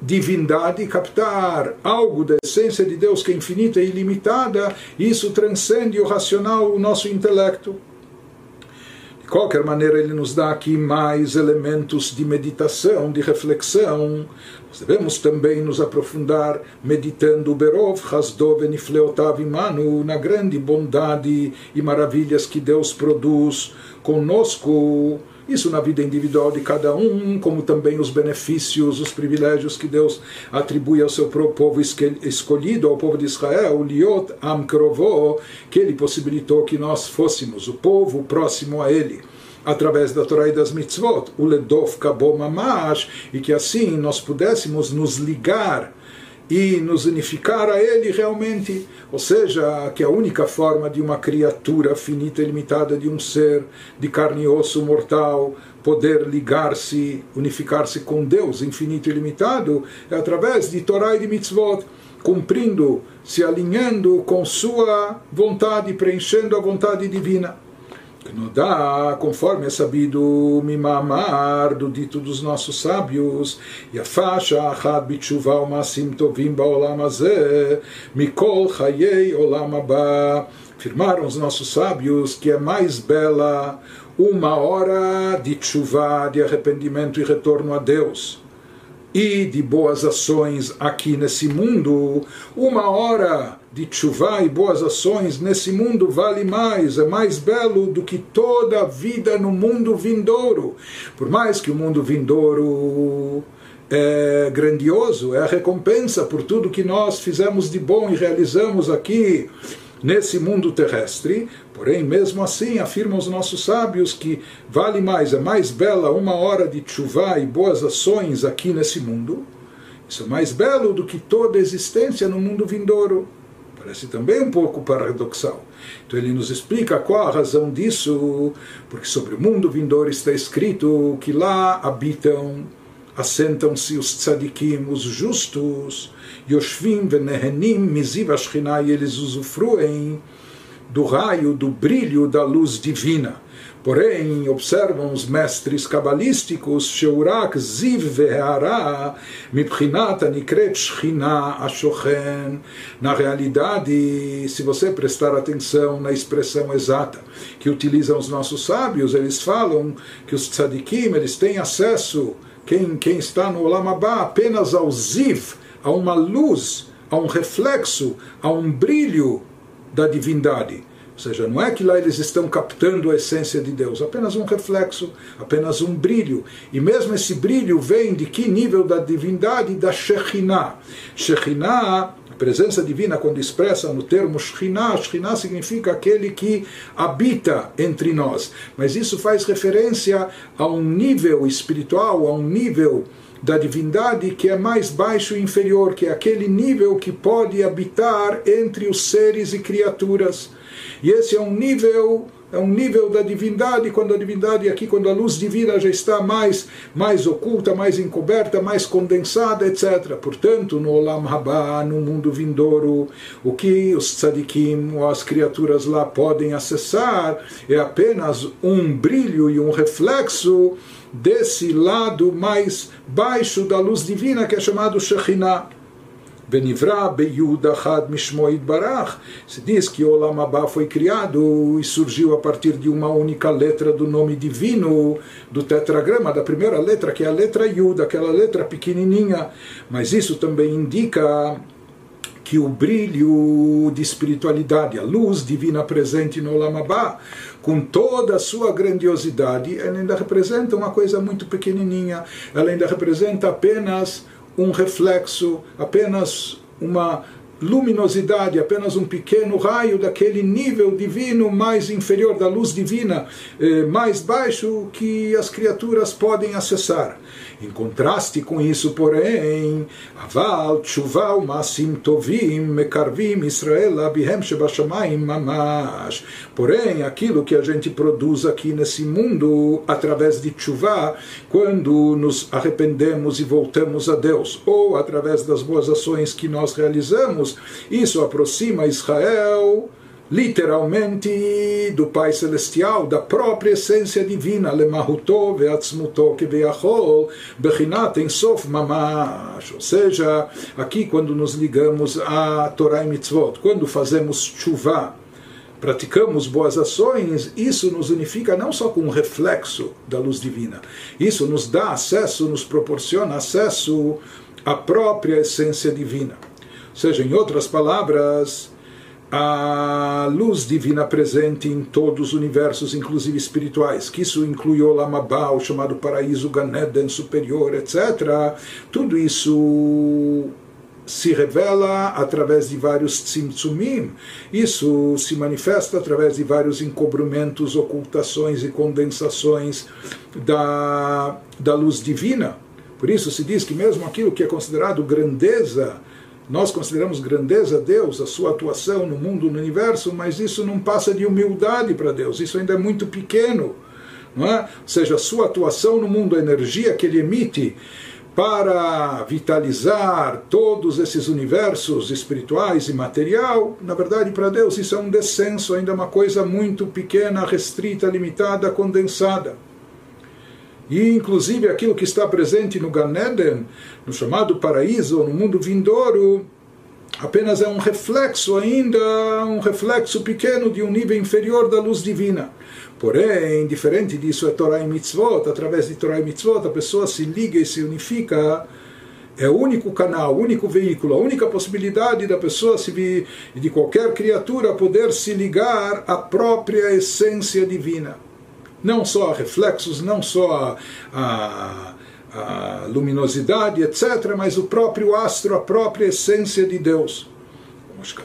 divindade, captar algo da essência de Deus que é infinita e ilimitada, isso transcende o racional, o nosso intelecto. De qualquer maneira, ele nos dá aqui mais elementos de meditação, de reflexão. Nós devemos também nos aprofundar meditando Berov, Hasdov Nifleotav Imanu, na grande bondade e maravilhas que Deus produz conosco isso na vida individual de cada um, como também os benefícios, os privilégios que Deus atribui ao seu povo escolhido, ao povo de Israel, Liot Am Krovo, que ele possibilitou que nós fôssemos o povo próximo a ele através da Torá e das mitzvot, o Ledov Kabo Mamash, e que assim nós pudéssemos nos ligar e nos unificar a Ele realmente, ou seja, que a única forma de uma criatura finita e limitada, de um ser de carne e osso mortal, poder ligar-se, unificar-se com Deus infinito e limitado, é através de Torá e de mitzvot, cumprindo, se alinhando com sua vontade, preenchendo a vontade divina dá, conforme é sabido, mimamar, do dito dos nossos sábios, e a faixa achad bitshuva umasim tovim baolam mikol chayei olam haba. Afirmaram os nossos sábios que é mais bela uma hora de chuva, de arrependimento e retorno a Deus e de boas ações aqui nesse mundo, uma hora de chuva e boas ações nesse mundo vale mais, é mais belo do que toda a vida no mundo vindouro. Por mais que o mundo vindouro é grandioso, é a recompensa por tudo que nós fizemos de bom e realizamos aqui nesse mundo terrestre, porém, mesmo assim, afirmam os nossos sábios que vale mais, é mais bela uma hora de chuva e boas ações aqui nesse mundo. Isso é mais belo do que toda a existência no mundo vindouro. Parece também um pouco paradoxal. Então ele nos explica qual a razão disso, porque sobre o mundo vindouro está escrito que lá habitam, assentam-se os tzadikim, os justos, Yoshvim venehenim miziv Ashkinah, e eles usufruem do raio, do brilho da luz divina. Porém, observam os mestres cabalísticos, Sheurak Ziv Ve'ara, Mibchinat Anikret Shchina Ashochen. Na realidade, se você prestar atenção na expressão exata que utilizam os nossos sábios, eles falam que os tzadikim, eles têm acesso, quem, quem está no Olam Abba, apenas ao Ziv, a uma luz, a um reflexo, a um brilho da divindade. Ou seja, não é que lá eles estão captando a essência de Deus, apenas um reflexo, apenas um brilho. E mesmo esse brilho vem de que nível da divindade? Da Shekhinah. Shekhinah, presença divina, quando expressa no termo Shekhinah, Shekhinah significa aquele que habita entre nós. Mas isso faz referência a um nível espiritual, a um nível da divindade que é mais baixo e inferior, que é aquele nível que pode habitar entre os seres e criaturas. E esse é um nível é um nível da divindade, quando a divindade aqui, quando a luz divina já está mais, mais oculta, mais encoberta, mais condensada, etc. Portanto, no Olam Haba, no mundo vindouro, o que os tzadikim, ou as criaturas lá podem acessar é apenas um brilho e um reflexo desse lado mais baixo da luz divina que é chamado Shekhinah. Benivra Beyud Achad Mishmoid Barach. Se diz que Olam Abba foi criado e surgiu a partir de uma única letra do nome divino do tetragrama, da primeira letra, que é a letra Yud, aquela letra pequenininha. Mas isso também indica que o brilho de espiritualidade, a luz divina presente no Olam Abba, com toda a sua grandiosidade, ela ainda representa uma coisa muito pequenininha, ela ainda representa apenas um reflexo, apenas uma luminosidade, apenas um pequeno raio daquele nível divino mais inferior, da luz divina eh, mais baixo que as criaturas podem acessar. Em contraste com isso, porém, Aval, Tshuva, Masim Tovim, Mekarvim, Israel, Abihem Shebashamayim, Mamash. Porém, aquilo que a gente produz aqui nesse mundo, através de Tshuva, quando nos arrependemos e voltamos a Deus, ou através das boas ações que nós realizamos, isso aproxima Israel literalmente do Pai Celestial, da própria essência divina, lemahuto veatzmuto keveachol, bechinat ensof mamash. Ou seja, aqui quando nos ligamos a Torah e Mitzvot, quando fazemos chuva, praticamos boas ações, isso nos unifica não só com um reflexo da luz divina, isso nos dá acesso, nos proporciona acesso à própria essência divina. Seja, em outras palavras, a luz divina presente em todos os universos, inclusive espirituais, que isso inclui o Lamabá, o chamado paraíso Ganeden superior, etc. Tudo isso se revela através de vários tzimtzumim. Isso se manifesta através de vários encobrimentos, ocultações e condensações da, da luz divina. Por isso se diz que mesmo aquilo que é considerado grandeza nós consideramos grandeza Deus, a sua atuação no mundo, no universo, mas isso não passa de humildade para Deus, isso ainda é muito pequeno. Não é? Ou seja, a sua atuação no mundo, a energia que ele emite para vitalizar todos esses universos espirituais e material, na verdade, para Deus isso é um descenso, ainda uma coisa muito pequena, restrita, limitada, condensada. E inclusive aquilo que está presente no Gan Eden, no chamado paraíso, no mundo vindouro, apenas é um reflexo ainda, um reflexo pequeno de um nível inferior da luz divina. Porém, diferente disso é Torah e Mitzvot, através de Torah e Mitzvot a pessoa se liga e se unifica é o único canal, o único veículo, a única possibilidade da pessoa, se de qualquer criatura, poder se ligar à própria essência divina não só reflexos, não só a, a, a luminosidade, etc., mas o próprio astro, a própria essência de Deus.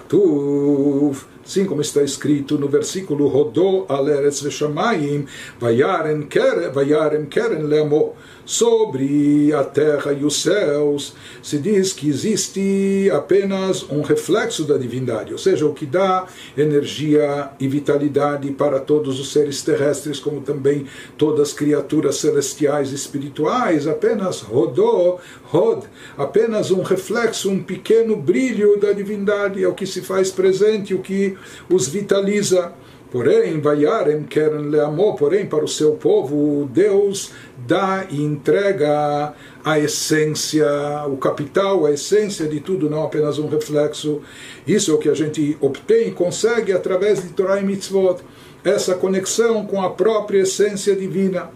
Como Sim, como está escrito no versículo Rodô aleretz veshamayim, vayarem keren, keren leamo sobre a terra e os céus, se diz que existe apenas um reflexo da divindade, ou seja, o que dá energia e vitalidade para todos os seres terrestres, como também todas as criaturas celestiais e espirituais, apenas rodou, rod, apenas um reflexo, um pequeno brilho da divindade, é o que se faz presente, o que os vitaliza. Porém, Vayarem querem leamor, porém, para o seu povo, Deus dá e entrega a essência, o capital, a essência de tudo, não apenas um reflexo. Isso é o que a gente obtém e consegue através de Torah e Mitzvot, essa conexão com a própria essência divina.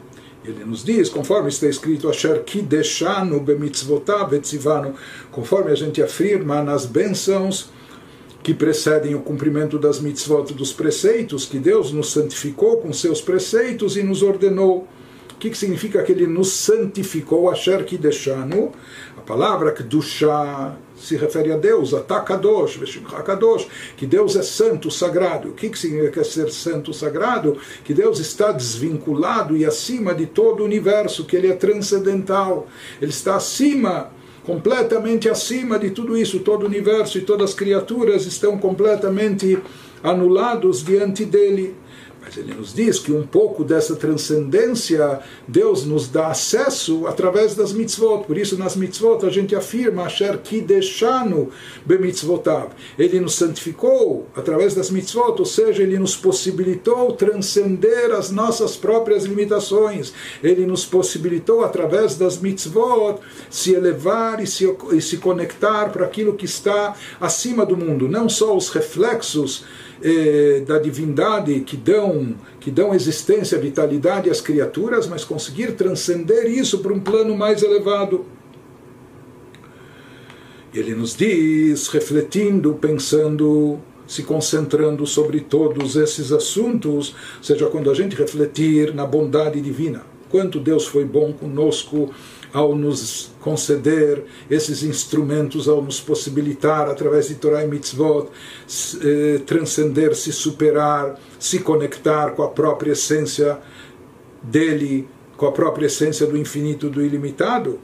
Ele nos diz, conforme está escrito, conforme a gente afirma nas bênçãos que precedem o cumprimento das mitzvot, dos preceitos, que Deus nos santificou com seus preceitos e nos ordenou. Que, que significa que ele nos santificou? Asher Kideshanu, a palavra Kedushá se refere a Deus, Atakadosh, Kadosh, que Deus é santo, sagrado. O que, que significa ser santo, sagrado? Que Deus está desvinculado e acima de todo o universo, que ele é transcendental, ele está acima completamente acima de tudo isso, todo o universo e todas as criaturas estão completamente anulados diante dele. Mas ele nos diz que um pouco dessa transcendência Deus nos dá acesso através das mitzvot. Por isso, nas mitzvot a gente afirma Asher Kideshanu bemitzvotav. Ele nos santificou através das mitzvot, ou seja, ele nos possibilitou transcender as nossas próprias limitações. Ele nos possibilitou através das mitzvot se elevar e se, e se conectar para aquilo que está acima do mundo, não só os reflexos eh, da divindade que dão, que dão existência, vitalidade às criaturas, mas conseguir transcender isso para um plano mais elevado. Ele nos diz, refletindo, pensando, se concentrando sobre todos esses assuntos, seja quando a gente refletir na bondade divina, quanto Deus foi bom conosco, ao nos conceder esses instrumentos, ao nos possibilitar, através de Torah e Mitzvot, eh, transcender, se superar, se conectar com a própria essência dele, com a própria essência do infinito, do ilimitado.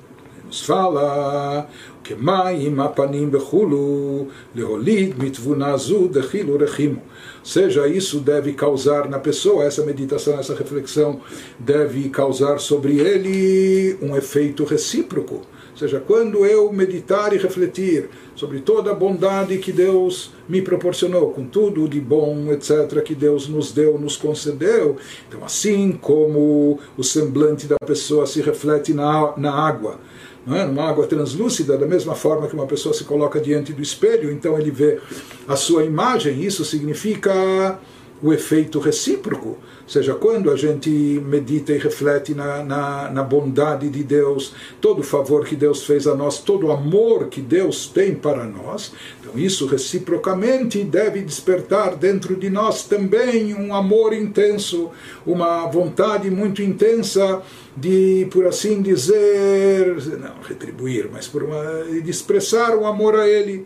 Nos fala que מים הפנים בחולו להוליד מתבונה זו דחילו רחימו seja, isso deve causar na pessoa, essa meditação, essa reflexão, deve causar sobre ele um efeito recíproco. Ou seja, quando eu meditar e refletir sobre toda a bondade que Deus me proporcionou, com tudo de bom, etc., que Deus nos deu, nos concedeu, então, assim como o semblante da pessoa se reflete na, na água, não é? numa água translúcida, da mesma forma que uma pessoa se coloca diante do espelho, então ele vê a sua imagem, isso significa o efeito recíproco, ou seja, quando a gente medita e reflete na, na, na, bondade de Deus, todo o favor que Deus fez a nós, todo o amor que Deus tem para nós, então isso reciprocamente deve despertar dentro de nós também um amor intenso, uma vontade muito intensa de, por assim dizer, não retribuir, mas por uma, de expressar o amor a Ele.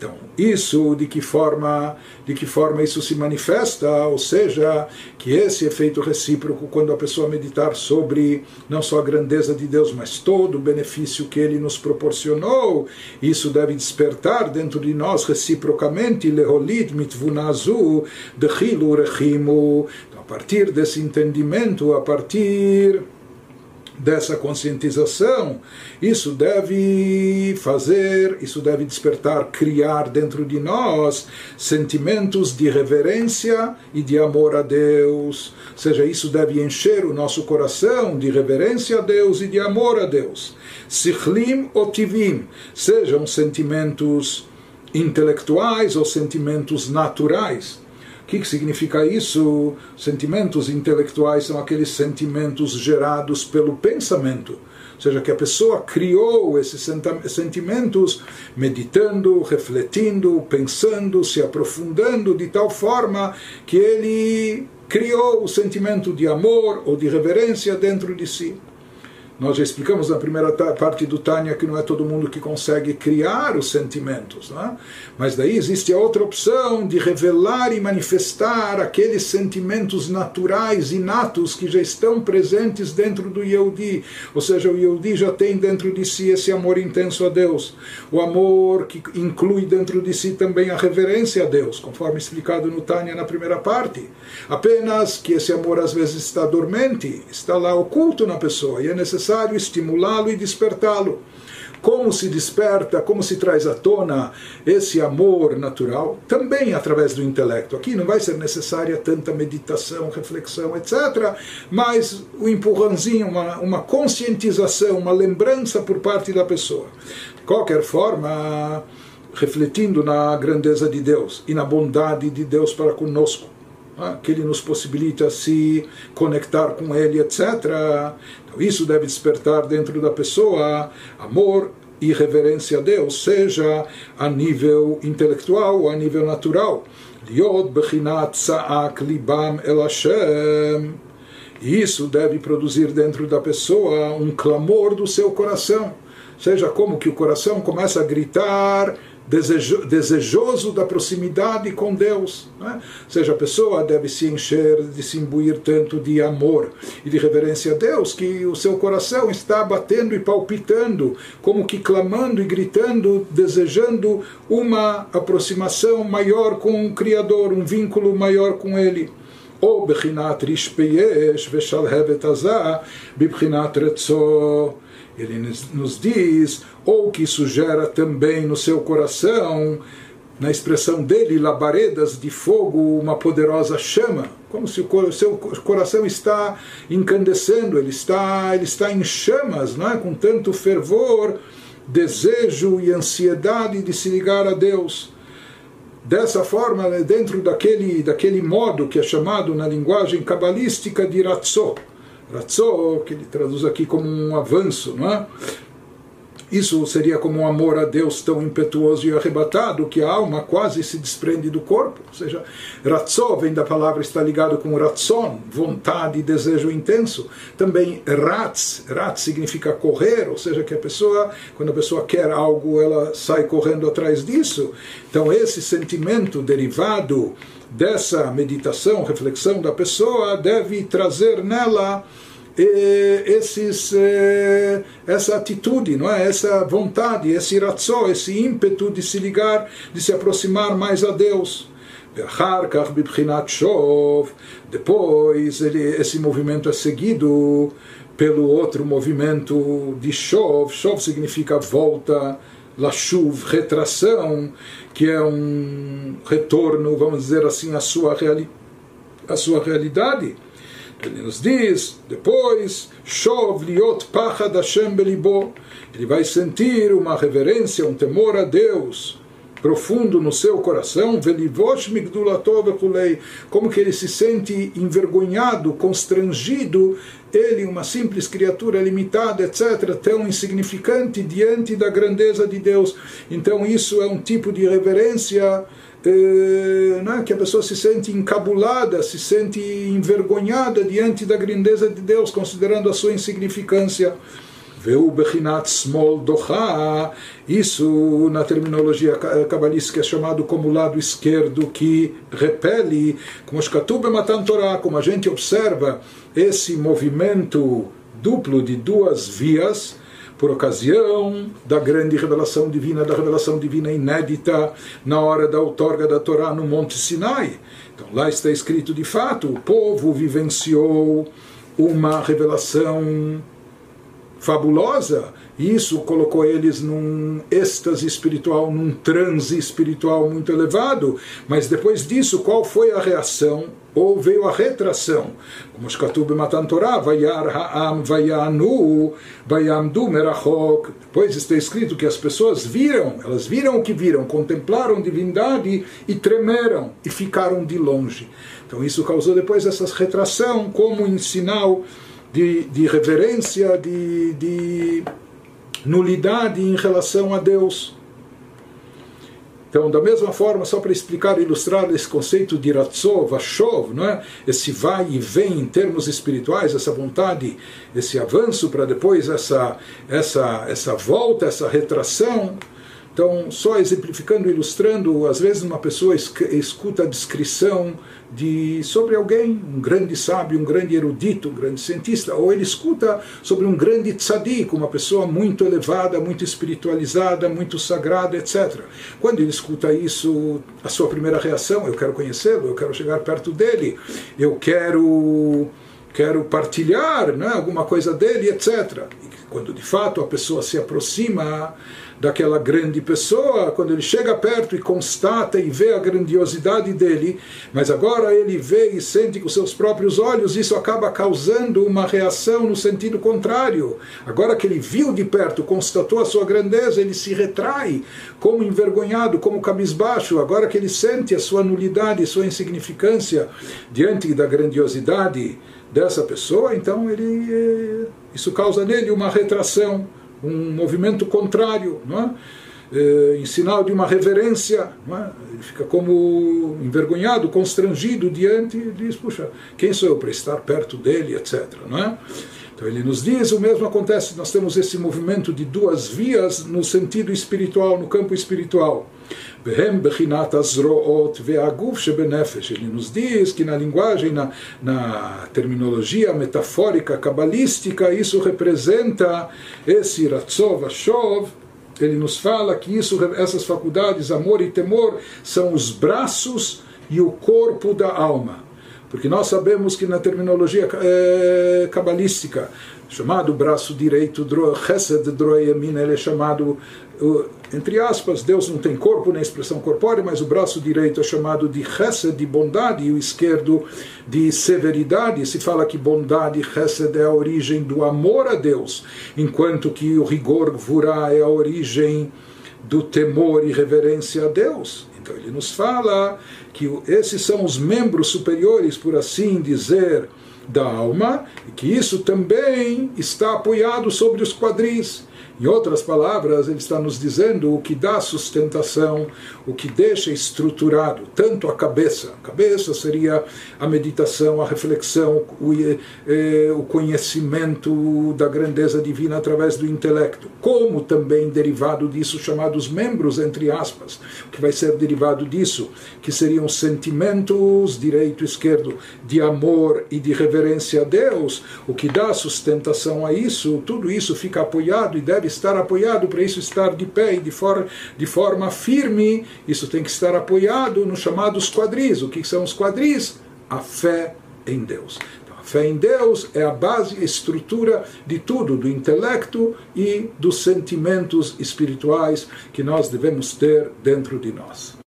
Então, isso de que forma, de que forma isso se manifesta, ou seja, que esse efeito recíproco quando a pessoa meditar sobre não só a grandeza de Deus, mas todo o benefício que ele nos proporcionou, isso deve despertar dentro de nós reciprocamente leholit mitvunazu rechimu. Então, a partir desse entendimento, a partir dessa conscientização, isso deve fazer, isso deve despertar, criar dentro de nós sentimentos de reverência e de amor a Deus. Ou seja, isso deve encher o nosso coração de reverência a Deus e de amor a Deus. Sichlim otivim, sejam sentimentos intelectuais ou sentimentos naturais que, que significa isso? Sentimentos intelectuais são aqueles sentimentos gerados pelo pensamento. Ou seja, que a pessoa criou esses sentimentos meditando, refletindo, pensando, se aprofundando de tal forma que ele criou o sentimento de amor ou de reverência dentro de si. Nós já explicamos na primeira parte do Tânia que não é todo mundo que consegue criar os sentimentos, né? mas daí existe a outra opção de revelar e manifestar aqueles sentimentos naturais, inatos, que já estão presentes dentro do Yehudi. Ou seja, o Yehudi já tem dentro de si esse amor intenso a Deus, o amor que inclui dentro de si também a reverência a Deus, conforme explicado no Tânia na primeira parte. Apenas que esse amor às vezes está dormente, está lá oculto na pessoa, e é necessário necessário estimulá-lo e despertá-lo. Como se desperta, como se traz à tona esse amor natural? Também através do intelecto. Aqui não vai ser necessária tanta meditação, reflexão, etc. Mas o empurrãozinho, uma, uma conscientização, uma lembrança por parte da pessoa. De qualquer forma, refletindo na grandeza de Deus e na bondade de Deus para conosco que ele nos possibilita se conectar com ele, etc. Então, isso deve despertar dentro da pessoa amor e reverência a Deus, seja a nível intelectual ou a nível natural. Bechinat sa'ak libam. Isso deve produzir dentro da pessoa um clamor do seu coração. Seja como que o coração começa a gritar desejo, desejoso da proximidade com Deus. Né? Ou seja, a pessoa deve se encher, de se imbuir tanto de amor e de reverência a Deus, que o seu coração está batendo e palpitando, como que clamando e gritando, desejando uma aproximação maior com o Criador, um vínculo maior com Ele. או בחינת רשפי אש ושלהבת עזה בבחינת רצו ele nos diz, ou que isso gera também no seu coração, na expressão dele, labaredas de fogo, uma poderosa chama, como se o seu coração está incandescendo, ele está, ele está em chamas, não é? com tanto fervor, desejo e ansiedade de se ligar a Deus. Dessa forma, dentro daquele, daquele modo que é chamado na linguagem cabalística de Ratzot, Ratzó, que ele traduz aqui como um avanço, não é? Isso seria como um amor a Deus tão impetuoso e arrebatado que a alma quase se desprende do corpo. Ou seja, ratzó vem da palavra, está ligado com ratzon, vontade e desejo intenso. Também ratz, ratz significa correr, ou seja, que a pessoa, quando a pessoa quer algo, ela sai correndo atrás disso. Então, esse sentimento derivado dessa meditação, reflexão da pessoa, deve trazer nela esses, essa atitude, não é? essa vontade, esse ratzó, esse ímpeto de se ligar, de se aproximar mais a Deus. Depois ele, esse movimento é seguido pelo outro movimento de Shov. Shov significa volta, Lashuv, retração, que é um retorno, vamos dizer assim, à sua, reali à sua realidade. Ele nos diz depois. Ele vai sentir uma reverência, um temor a Deus profundo no seu coração, como que ele se sente envergonhado, constrangido, ele, uma simples criatura limitada, etc., tão insignificante diante da grandeza de Deus. Então, isso é um tipo de reverência eh, né, que a pessoa se sente encabulada, se sente envergonhada diante da grandeza de Deus, considerando a sua insignificância. Veu doha, isso na terminologia cabalística é chamado como lado esquerdo que repele, como Shkatub como a gente observa esse movimento duplo de duas vias, por ocasião da grande revelação divina, da revelação divina inédita na hora da outorga da Torá no Monte Sinai. Então lá está escrito de fato: o povo vivenciou uma revelação fabulosa, isso colocou eles num êxtase espiritual, num transe espiritual muito elevado. Mas depois disso, qual foi a reação? Ou veio a retração? Como Shkatub Matan Torah, Vayar Ha'am Vayanu, Vayamdu Merachok. Depois está escrito que as pessoas viram, elas viram o que viram, contemplaram divindade e tremeram e ficaram de longe. Então isso causou depois essa retração como em sinal de, de reverência, de, de nulidade em relação a Deus. Então, da mesma forma, só para explicar e ilustrar esse conceito de Ratzov, Vashov, não é? esse vai e vem em termos espirituais, essa vontade, esse avanço para depois essa, essa, essa volta, essa retração, então, só exemplificando, ilustrando, às vezes uma pessoa escuta a descrição de sobre alguém, um grande sábio, um grande erudito, um grande cientista, ou ele escuta sobre um grande tzadik, uma pessoa muito elevada, muito espiritualizada, muito sagrada, etc. Quando ele escuta isso, a sua primeira reação, eu quero conhecê-lo, eu quero chegar perto dele, eu quero quero partilhar né, alguma coisa dele, etc. E quando de fato a pessoa se aproxima daquela grande pessoa, quando ele chega perto e constata e vê a grandiosidade dele, mas agora ele vê e sente com seus próprios olhos, isso acaba causando uma reação no sentido contrário. Agora que ele viu de perto, constatou a sua grandeza, ele se retrai como envergonhado, como cabisbaixo. Agora que ele sente a sua nulidade, sua insignificância diante da grandiosidade dessa pessoa, então ele eh, isso causa nele uma retração um movimento contrário, não é? É, em sinal de uma reverência, é? ele fica como envergonhado, constrangido diante e diz: Puxa, quem sou eu para estar perto dele, etc. Não é? Então ele nos diz: o mesmo acontece, nós temos esse movimento de duas vias no sentido espiritual, no campo espiritual. Ele nos diz que na linguagem, na, na terminologia metafórica, cabalística, isso representa esse Ratzov Ashov, ele nos fala que isso, essas faculdades, amor e temor, são os braços e o corpo da alma. Porque nós sabemos que na terminologia é, cabalística, chamado braço direito, Chesed Droeyamin, ele é chamado entre aspas, Deus não tem corpo nem expressão corpórea, mas o braço direito é chamado de chesed, de bondade, e o esquerdo de severidade. Se fala que bondade, chesed, é a origem do amor a Deus, enquanto que o rigor, vurá, é a origem do temor e reverência a Deus. Então ele nos fala que esses são os membros superiores, por assim dizer, da alma, e que isso também está apoiado sobre os quadris. Em outras palavras, ele está nos dizendo o que dá sustentação, o que deixa estruturado tanto a cabeça. A cabeça seria a meditação, a reflexão, o, eh, o conhecimento da grandeza divina através do intelecto, como também derivado disso, chamados membros, entre aspas, o que vai ser derivado disso, que seriam sentimentos, direito e esquerdo, de amor e de reverência a Deus, o que dá sustentação a isso, tudo isso fica apoiado e deve estar apoiado, para isso estar de pé e de, for, de forma firme, isso tem que estar apoiado nos chamados quadris. O que são os quadris? A fé em Deus. Então, a Fé em Deus é a base, a estrutura de tudo, do intelecto e dos sentimentos espirituais que nós devemos ter dentro de nós.